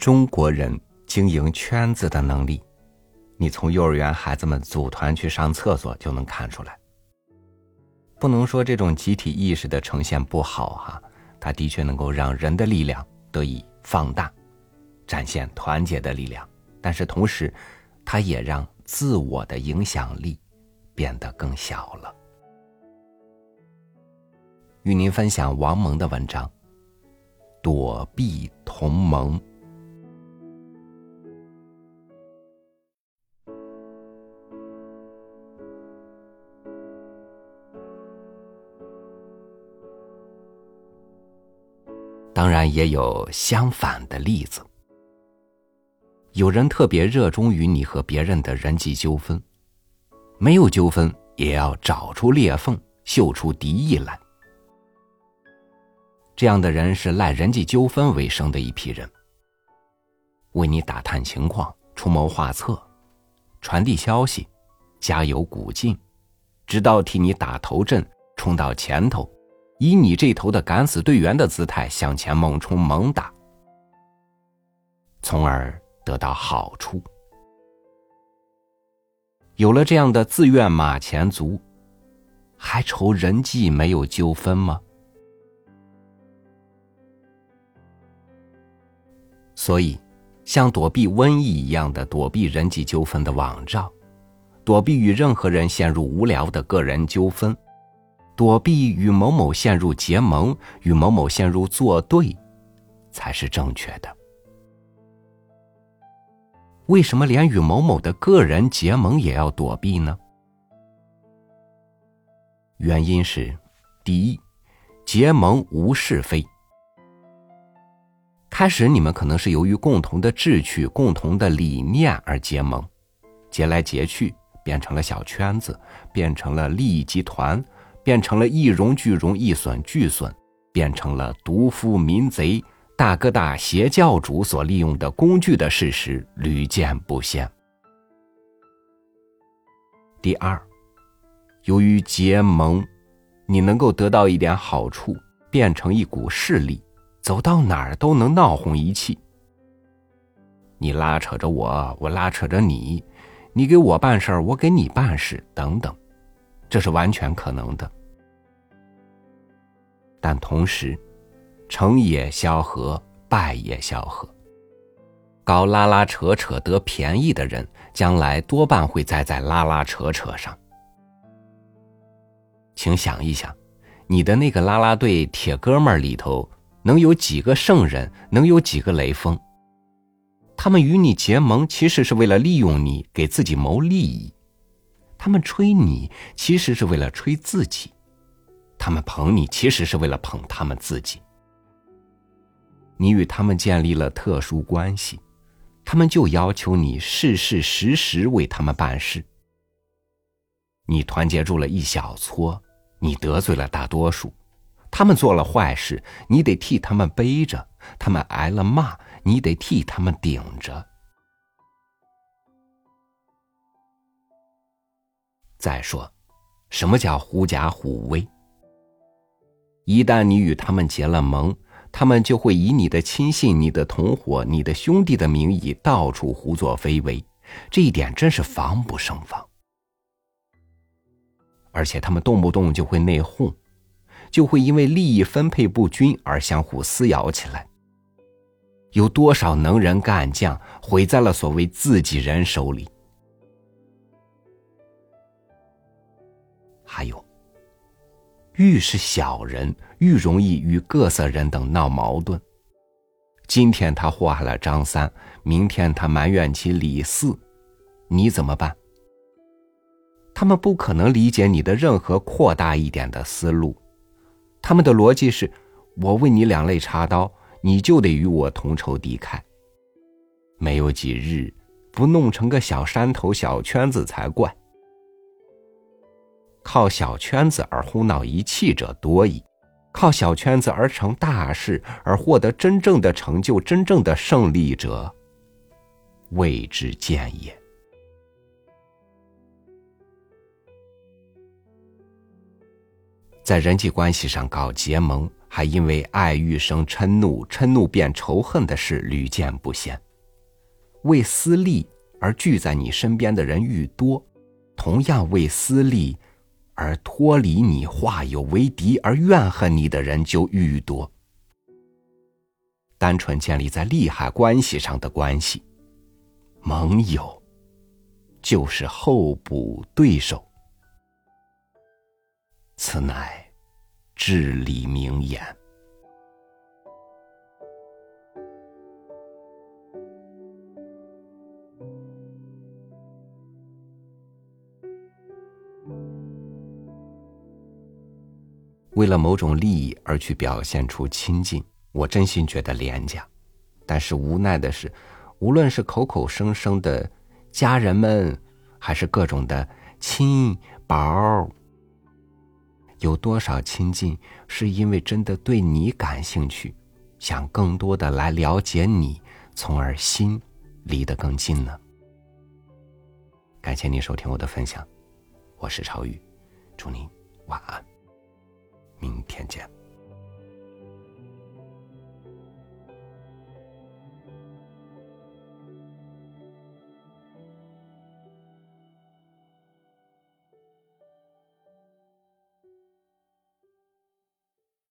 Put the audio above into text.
中国人经营圈子的能力，你从幼儿园孩子们组团去上厕所就能看出来。不能说这种集体意识的呈现不好哈，它的确能够让人的力量得以放大，展现团结的力量。但是同时，它也让自我的影响力变得更小了。与您分享王蒙的文章《躲避同盟》。当然，也有相反的例子。有人特别热衷于你和别人的人际纠纷，没有纠纷也要找出裂缝，秀出敌意来。这样的人是赖人际纠纷为生的一批人，为你打探情况、出谋划策、传递消息、加油鼓劲，直到替你打头阵、冲到前头。以你这头的敢死队员的姿态向前猛冲猛打，从而得到好处。有了这样的自愿马前卒，还愁人际没有纠纷吗？所以，像躲避瘟疫一样的躲避人际纠纷的网罩，躲避与任何人陷入无聊的个人纠纷。躲避与某某陷入结盟，与某某陷入作对，才是正确的。为什么连与某某的个人结盟也要躲避呢？原因是：第一，结盟无是非。开始你们可能是由于共同的志趣、共同的理念而结盟，结来结去变成了小圈子，变成了利益集团。变成了一荣俱荣，一损俱损，变成了毒夫、民贼、大哥大、邪教主所利用的工具的事实屡见不鲜。第二，由于结盟，你能够得到一点好处，变成一股势力，走到哪儿都能闹哄一气。你拉扯着我，我拉扯着你，你给我办事儿，我给你办事，等等。这是完全可能的，但同时，成也萧何，败也萧何。搞拉拉扯扯得便宜的人，将来多半会栽在拉拉扯扯上。请想一想，你的那个拉拉队铁哥们里头，能有几个圣人？能有几个雷锋？他们与你结盟，其实是为了利用你，给自己谋利益。他们吹你，其实是为了吹自己；他们捧你，其实是为了捧他们自己。你与他们建立了特殊关系，他们就要求你事事时时为他们办事。你团结住了一小撮，你得罪了大多数。他们做了坏事，你得替他们背着；他们挨了骂，你得替他们顶着。再说，什么叫狐假虎威？一旦你与他们结了盟，他们就会以你的亲信、你的同伙、你的兄弟的名义到处胡作非为，这一点真是防不胜防。而且他们动不动就会内讧，就会因为利益分配不均而相互撕咬起来。有多少能人干将毁在了所谓自己人手里？还有，愈是小人，愈容易与各色人等闹矛盾。今天他祸害了张三，明天他埋怨起李四，你怎么办？他们不可能理解你的任何扩大一点的思路，他们的逻辑是：我为你两肋插刀，你就得与我同仇敌忾。没有几日，不弄成个小山头、小圈子才怪。靠小圈子而哄闹一气者多矣，靠小圈子而成大事而获得真正的成就、真正的胜利者，未之见也。在人际关系上搞结盟，还因为爱欲生嗔怒，嗔怒变仇恨的事屡见不鲜。为私利而聚在你身边的人愈多，同样为私利而脱离你、化友为敌而怨恨你的人就愈多。单纯建立在利害关系上的关系，盟友就是候补对手。此乃至理名言。为了某种利益而去表现出亲近。我真心觉得廉价，但是无奈的是，无论是口口声声的家人们，还是各种的亲宝，有多少亲近是因为真的对你感兴趣，想更多的来了解你，从而心离得更近呢？感谢您收听我的分享，我是超宇，祝您晚安，天见。